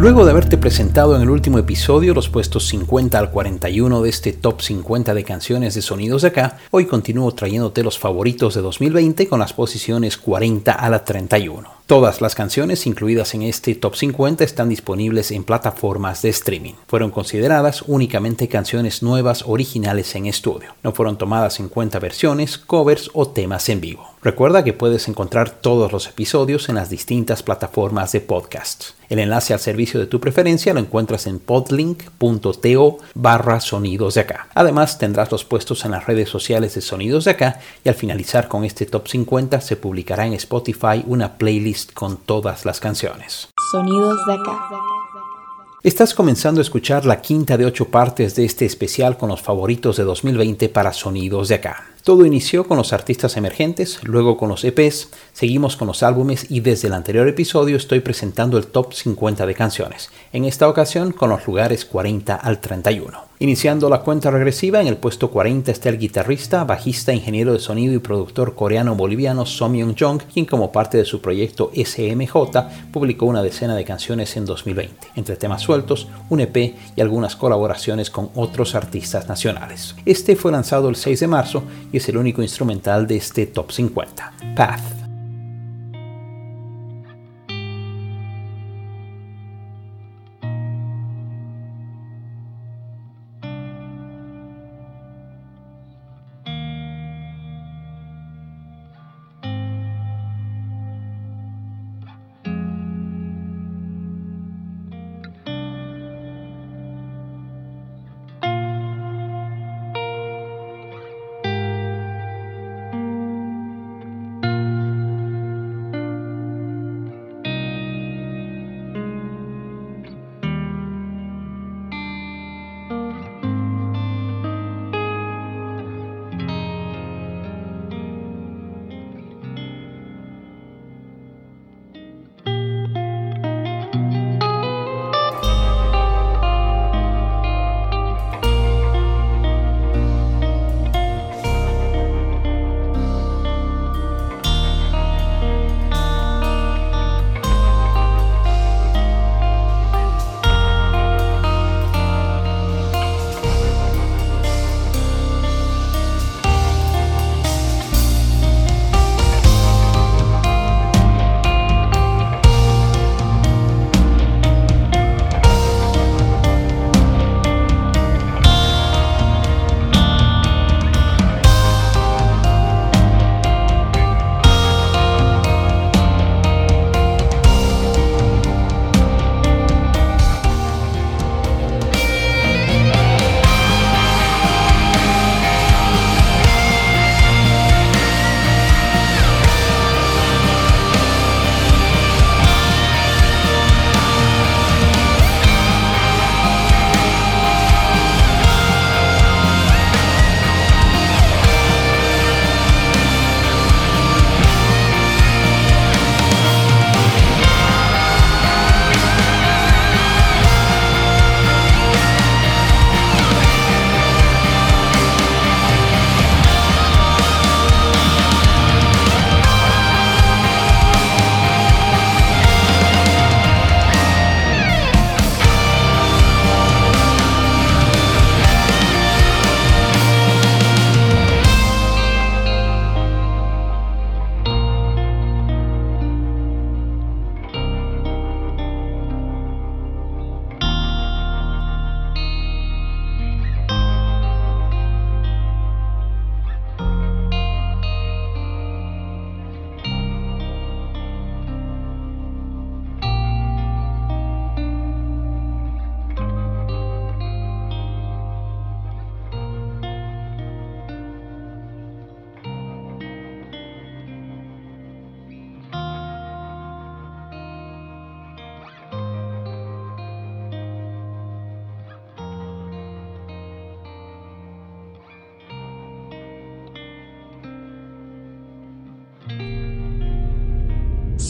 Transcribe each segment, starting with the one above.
Luego de haberte presentado en el último episodio los puestos 50 al 41 de este top 50 de canciones de sonidos de acá, hoy continúo trayéndote los favoritos de 2020 con las posiciones 40 a la 31. Todas las canciones incluidas en este top 50 están disponibles en plataformas de streaming. Fueron consideradas únicamente canciones nuevas originales en estudio. No fueron tomadas en cuenta versiones, covers o temas en vivo. Recuerda que puedes encontrar todos los episodios en las distintas plataformas de podcast. El enlace al servicio de tu preferencia lo encuentras en podlink.to barra sonidos de acá. Además tendrás los puestos en las redes sociales de Sonidos de acá y al finalizar con este top 50 se publicará en Spotify una playlist con todas las canciones. Sonidos de acá. Estás comenzando a escuchar la quinta de ocho partes de este especial con los favoritos de 2020 para Sonidos de acá. Todo inició con los artistas emergentes, luego con los EPs, seguimos con los álbumes y desde el anterior episodio estoy presentando el top 50 de canciones, en esta ocasión con los lugares 40 al 31. Iniciando la cuenta regresiva, en el puesto 40 está el guitarrista, bajista, ingeniero de sonido y productor coreano-boliviano Somyeon Jong, quien como parte de su proyecto SMJ publicó una decena de canciones en 2020, entre temas sueltos, un EP y algunas colaboraciones con otros artistas nacionales. Este fue lanzado el 6 de marzo y es el único instrumental de este top 50, Path.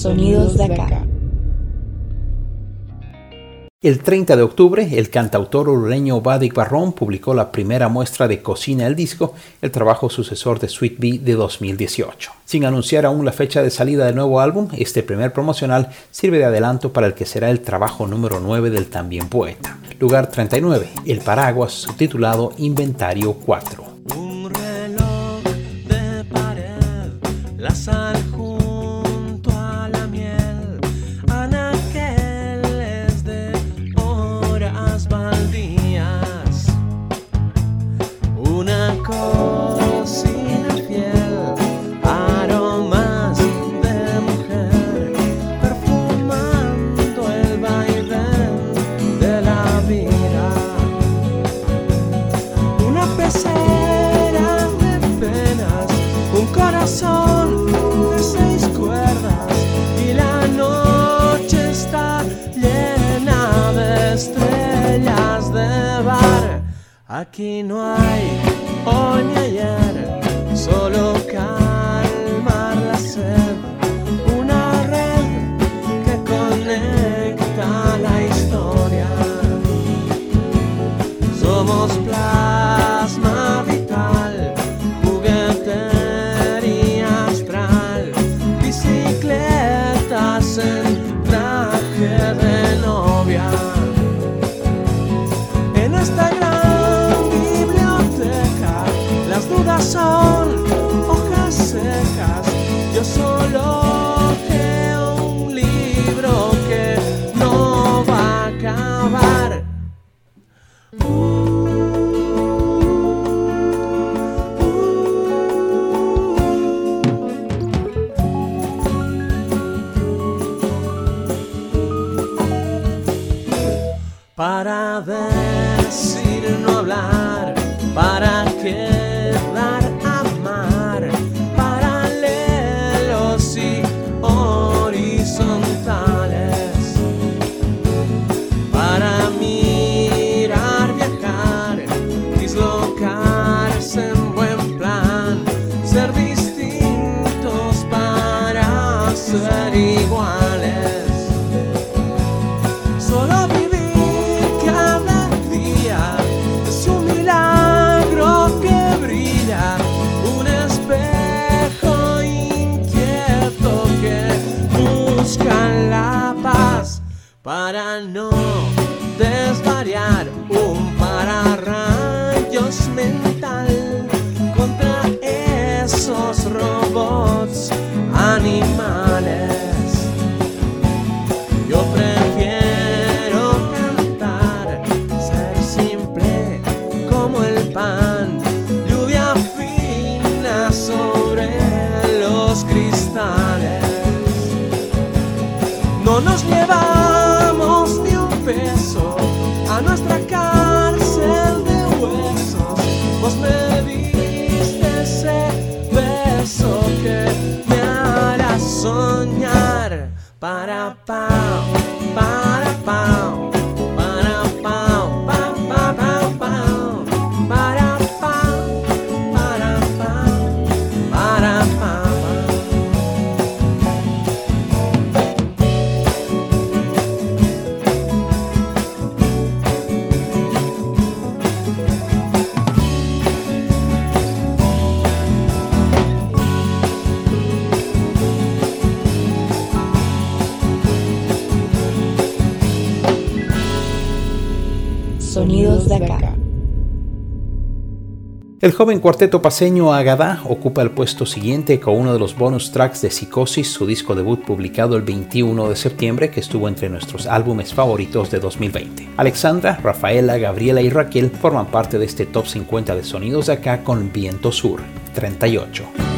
Sonidos de acá. El 30 de octubre, el cantautor uruguayo Vadik Barrón publicó la primera muestra de Cocina el Disco, el trabajo sucesor de Sweet Bee de 2018. Sin anunciar aún la fecha de salida del nuevo álbum, este primer promocional sirve de adelanto para el que será el trabajo número 9 del también poeta. Lugar 39, El Paraguas, subtitulado Inventario 4. Aquí no hay hoy ni ayer, solo para pau, para pau, para El joven cuarteto paseño Agadá ocupa el puesto siguiente con uno de los bonus tracks de Psicosis, su disco debut publicado el 21 de septiembre que estuvo entre nuestros álbumes favoritos de 2020. Alexandra, Rafaela, Gabriela y Raquel forman parte de este top 50 de sonidos de acá con Viento Sur 38.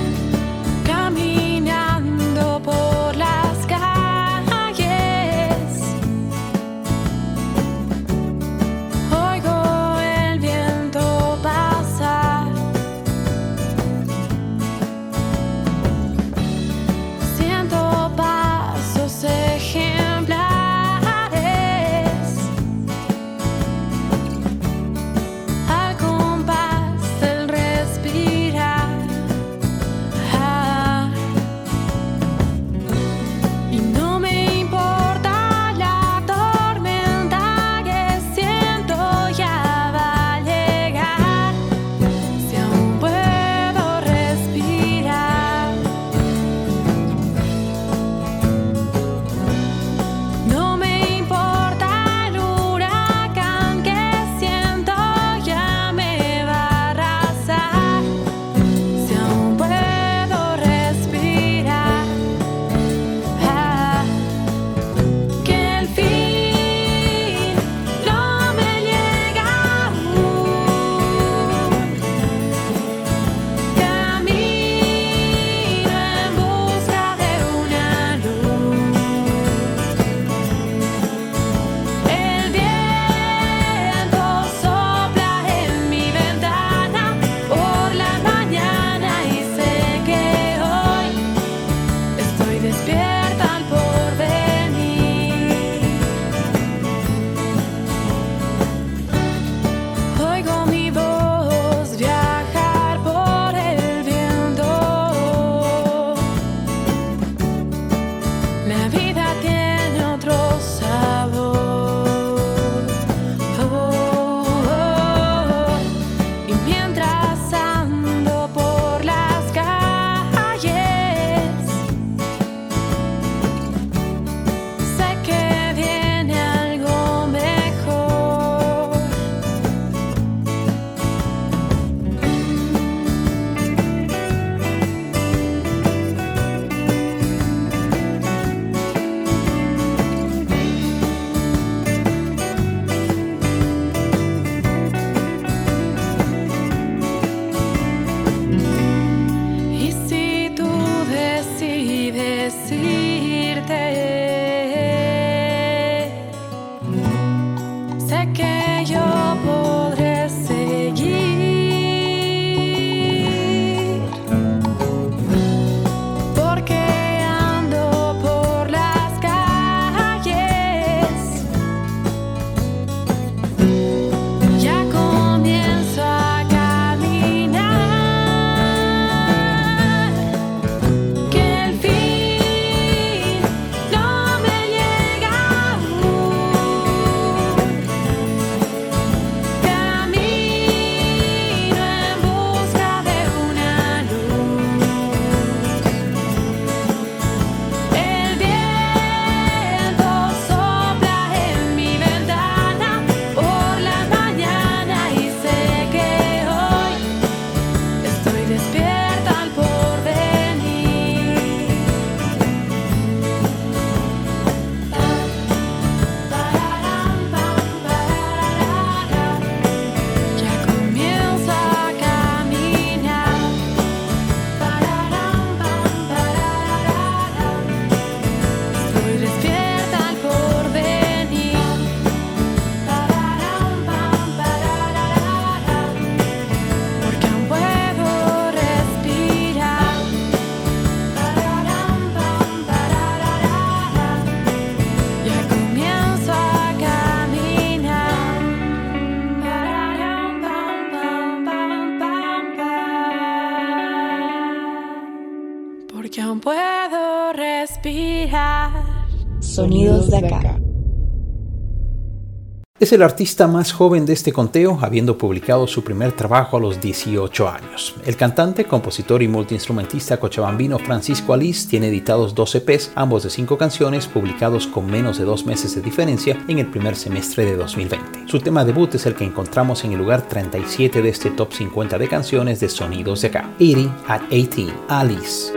Sonidos de acá. Es el artista más joven de este conteo, habiendo publicado su primer trabajo a los 18 años. El cantante, compositor y multiinstrumentista cochabambino Francisco Alice tiene editados 12 EPs, ambos de 5 canciones, publicados con menos de dos meses de diferencia en el primer semestre de 2020. Su tema debut es el que encontramos en el lugar 37 de este top 50 de canciones de sonidos de acá. 80 at 18, Alice.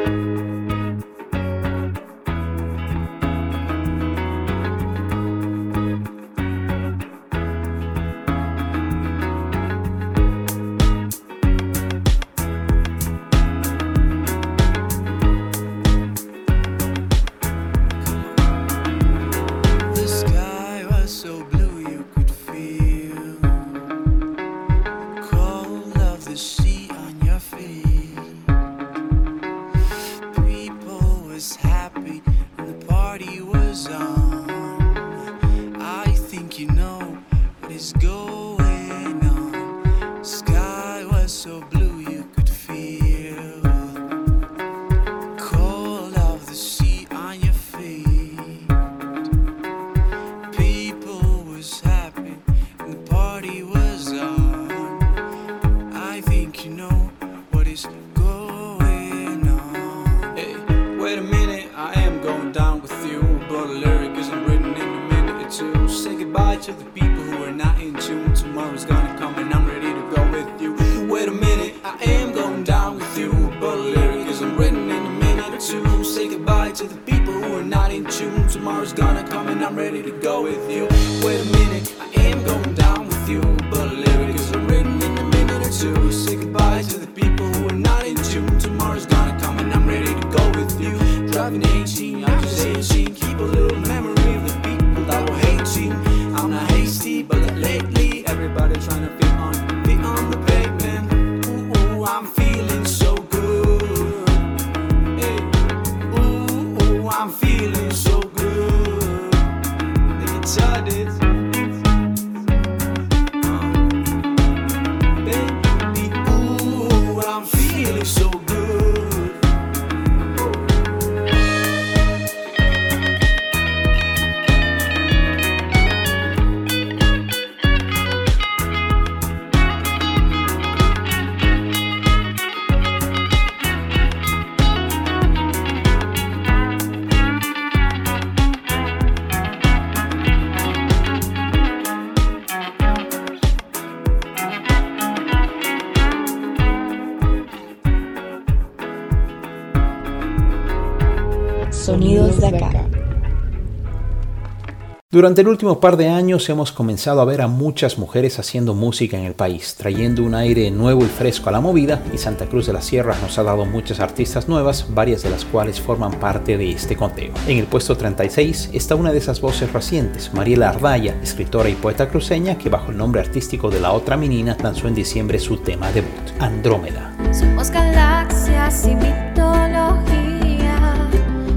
Durante el último par de años hemos comenzado a ver a muchas mujeres haciendo música en el país, trayendo un aire nuevo y fresco a la movida, y Santa Cruz de la Sierra nos ha dado muchas artistas nuevas, varias de las cuales forman parte de este conteo. En el puesto 36 está una de esas voces recientes, Mariela Ardaya, escritora y poeta cruceña que bajo el nombre artístico de La Otra Menina lanzó en diciembre su tema debut, Andrómeda. Somos galaxias y mitología.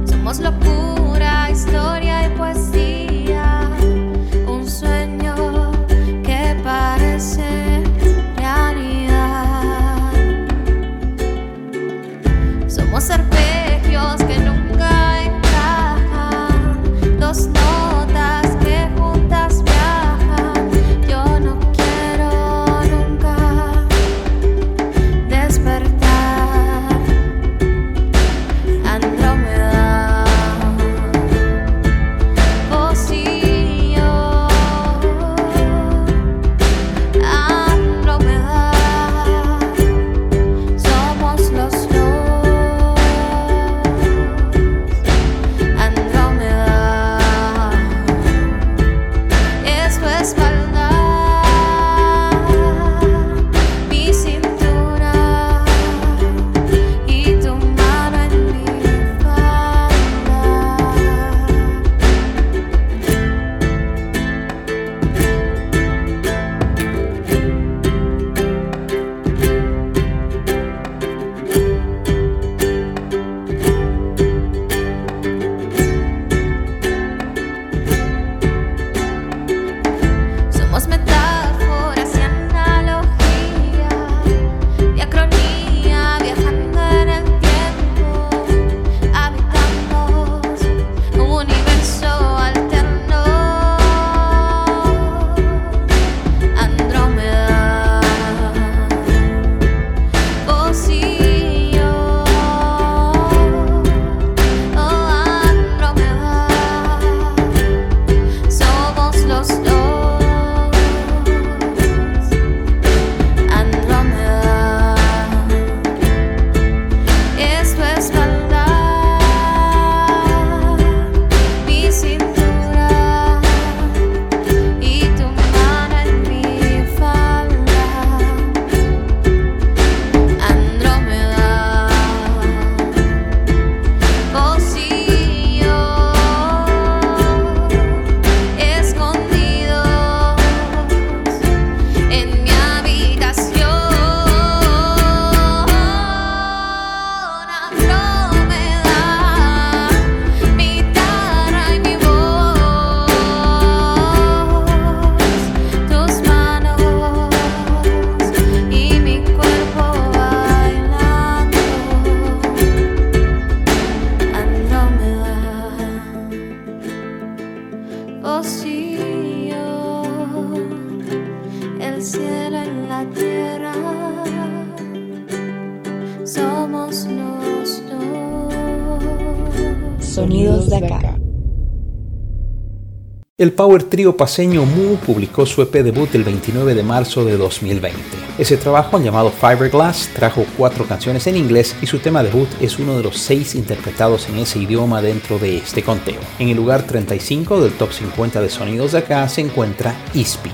Somos locura, historia y poesía. El power trio paseño Mu publicó su EP debut el 29 de marzo de 2020. Ese trabajo, llamado Fiberglass, trajo cuatro canciones en inglés y su tema debut es uno de los seis interpretados en ese idioma dentro de este conteo. En el lugar 35 del top 50 de sonidos de acá se encuentra Ispi.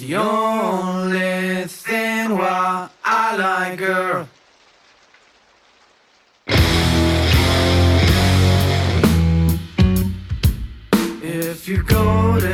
The only thing why I like her. If you go there,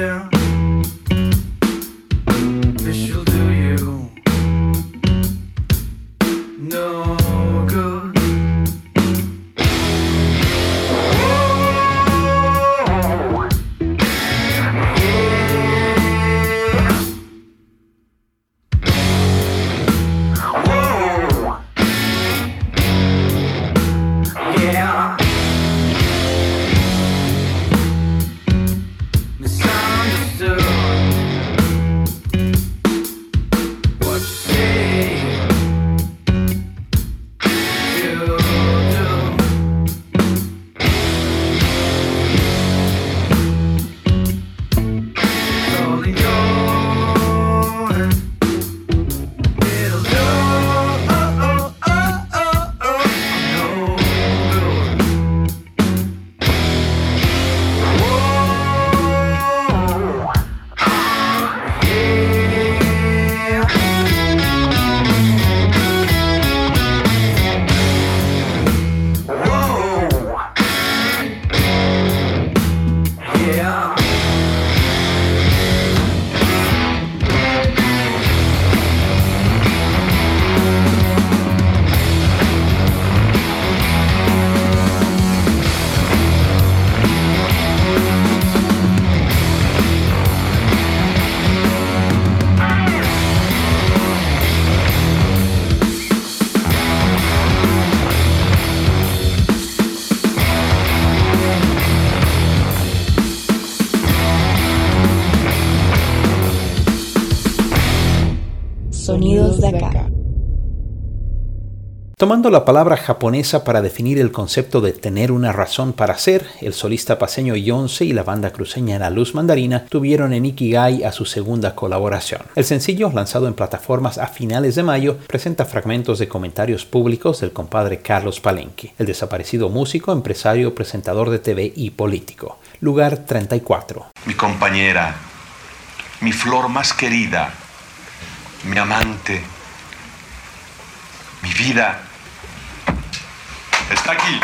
Tomando la palabra japonesa para definir el concepto de tener una razón para ser, el solista paseño Yonce y la banda cruceña La Luz Mandarina tuvieron en Ikigai a su segunda colaboración. El sencillo, lanzado en plataformas a finales de mayo, presenta fragmentos de comentarios públicos del compadre Carlos Palenque, el desaparecido músico, empresario, presentador de TV y político. Lugar 34. mi compañera, mi flor más querida, mi amante, mi vida, está aquí.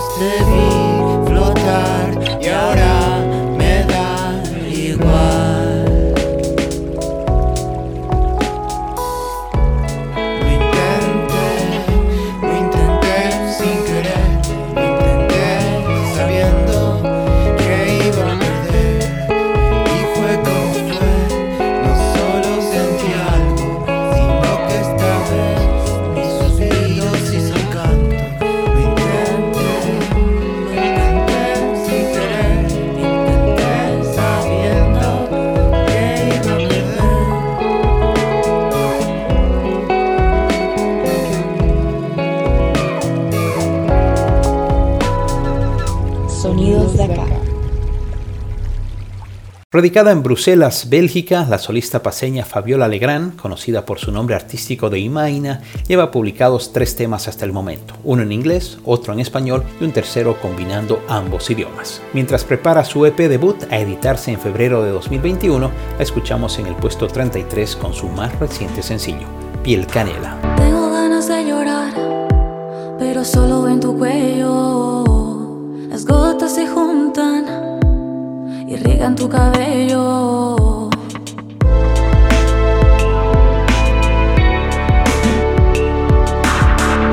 trusted Radicada en Bruselas, Bélgica, la solista paseña Fabiola Legrand, conocida por su nombre artístico de Imaina, lleva publicados tres temas hasta el momento, uno en inglés, otro en español y un tercero combinando ambos idiomas. Mientras prepara su EP debut a editarse en febrero de 2021, la escuchamos en el puesto 33 con su más reciente sencillo, Piel Canela. Tengo ganas de llorar, pero solo en tu cuello. Las gotas se juntan riegan tu cabello.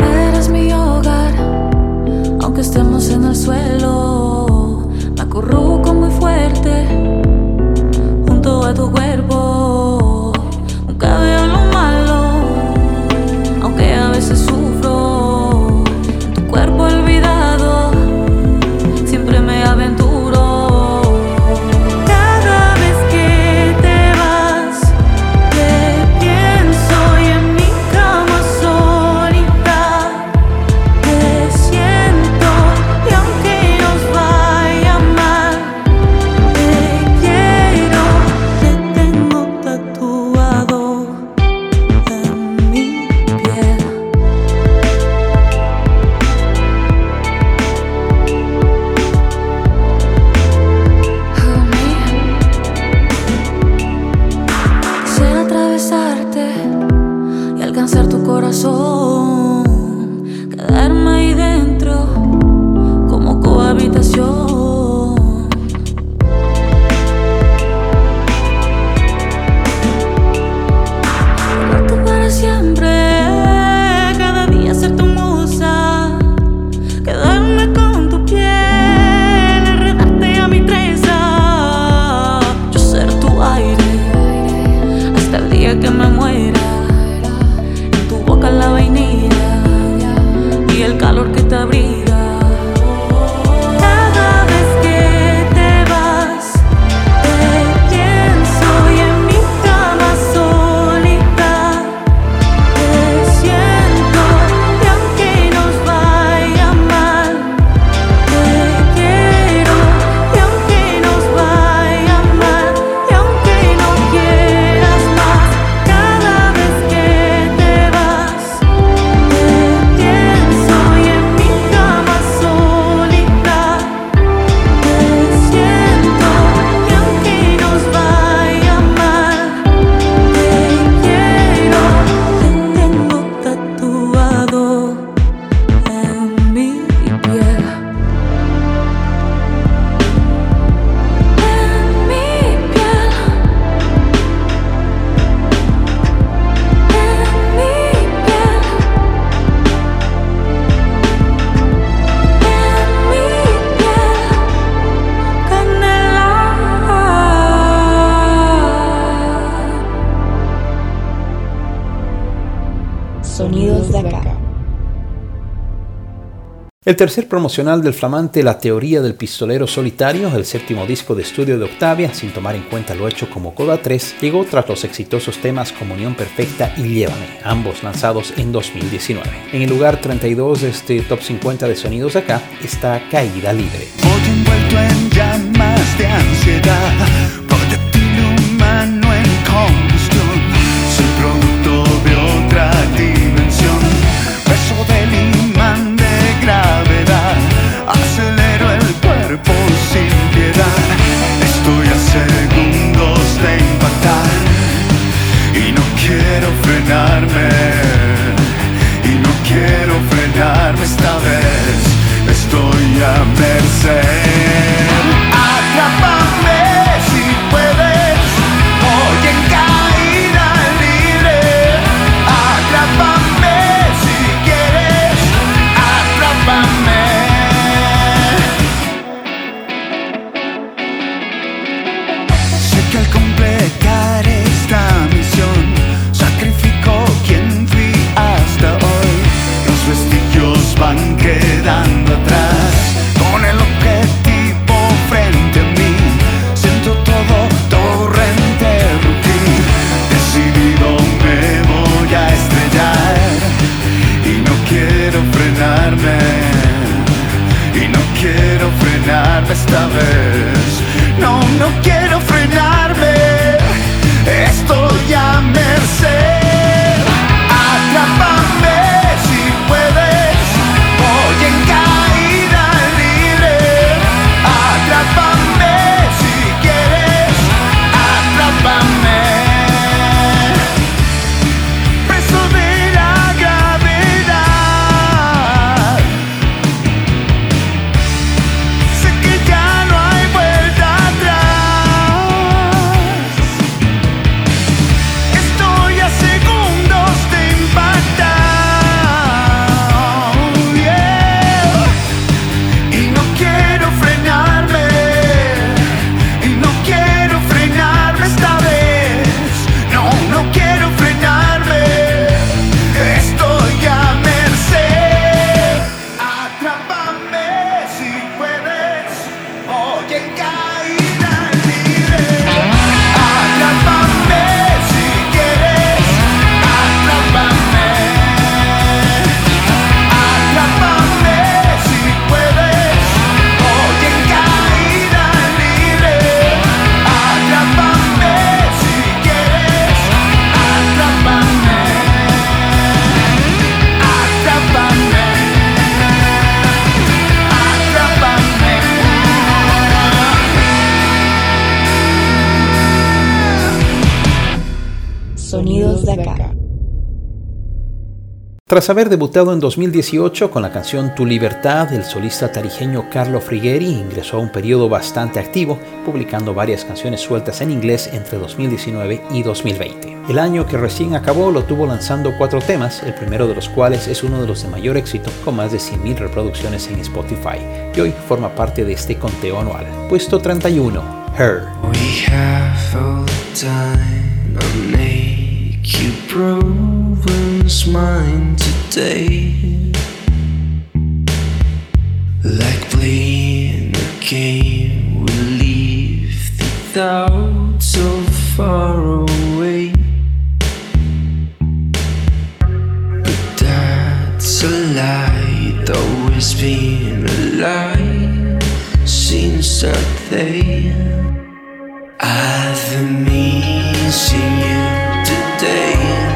Eres mi hogar, aunque estemos en el suelo. Me acurruco muy fuerte junto a tu cuerpo. tu corazón, quedarme ahí dentro como cohabitación. El tercer promocional del flamante La teoría del pistolero solitario, el séptimo disco de estudio de Octavia, sin tomar en cuenta lo hecho como Coda 3, llegó tras los exitosos temas Comunión Perfecta y Llévame, ambos lanzados en 2019. En el lugar 32 de este top 50 de sonidos acá está Caída Libre. Y no quiero frenarme esta vez, estoy a merced. Sonidos de acá. Tras haber debutado en 2018 con la canción Tu Libertad, el solista tarijeño Carlo Frigeri ingresó a un periodo bastante activo, publicando varias canciones sueltas en inglés entre 2019 y 2020. El año que recién acabó lo tuvo lanzando cuatro temas, el primero de los cuales es uno de los de mayor éxito, con más de 100.000 reproducciones en Spotify, y hoy forma parte de este conteo anual. Puesto 31, Her. We have all the time I'll make you province mine today. Like playing a game We leave the doubt so far away. But that's a lie Always been a lie Seems that they I've been missing you day.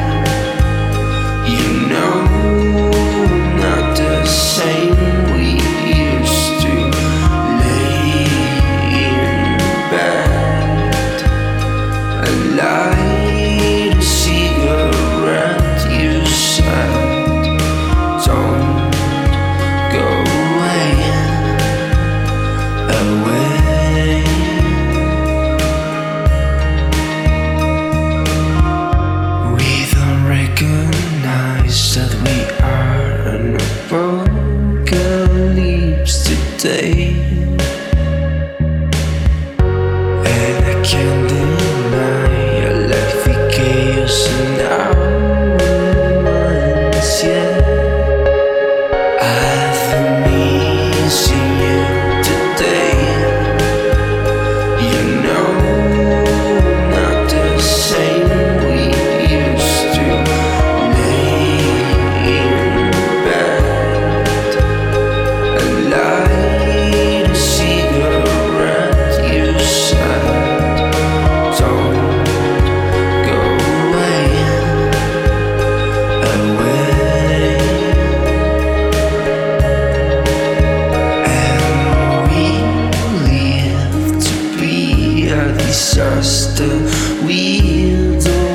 us the wheels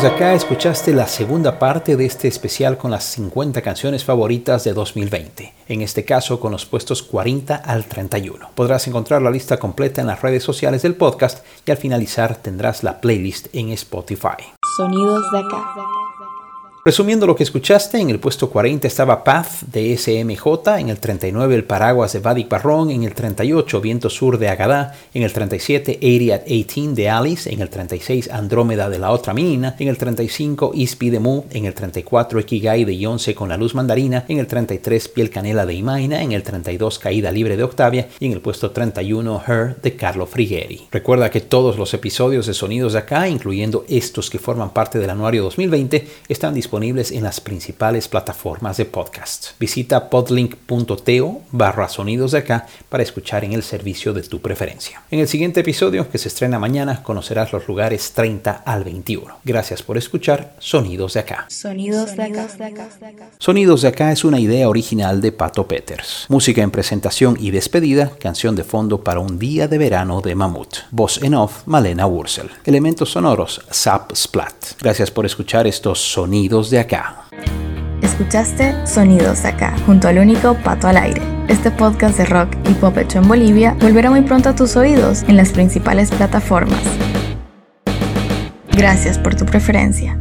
De acá escuchaste la segunda parte de este especial con las 50 canciones favoritas de 2020, en este caso con los puestos 40 al 31. Podrás encontrar la lista completa en las redes sociales del podcast y al finalizar tendrás la playlist en Spotify. Sonidos de acá. Resumiendo lo que escuchaste, en el puesto 40 estaba Path de SMJ, en el 39 El Paraguas de Vadik Barrón, en el 38 Viento Sur de Agadá, en el 37 80 at 18 de Alice, en el 36 Andrómeda de la Otra Mina, en el 35 Ispi de Mu, en el 34 Ikigai de Yonce con la Luz Mandarina, en el 33 Piel Canela de Imaina, en el 32 Caída Libre de Octavia y en el puesto 31 Her de Carlo Frigeri. Recuerda que todos los episodios de Sonidos de Acá, incluyendo estos que forman parte del anuario 2020, están disponibles en las principales plataformas de podcast. Visita podlink.to barra sonidos de acá para escuchar en el servicio de tu preferencia. En el siguiente episodio, que se estrena mañana, conocerás los lugares 30 al 21. Gracias por escuchar Sonidos de acá. Sonidos de acá. Sonidos de acá es una idea original de Pato Peters. Música en presentación y despedida, canción de fondo para un día de verano de Mamut. Voz en off, Malena Wurzel. Elementos sonoros, Zap Splat. Gracias por escuchar estos De acá. Escuchaste Sonidos de acá, junto al único Pato al Aire. Este podcast de rock y pop hecho en Bolivia volverá muy pronto a tus oídos en las principales plataformas. Gracias por tu preferencia.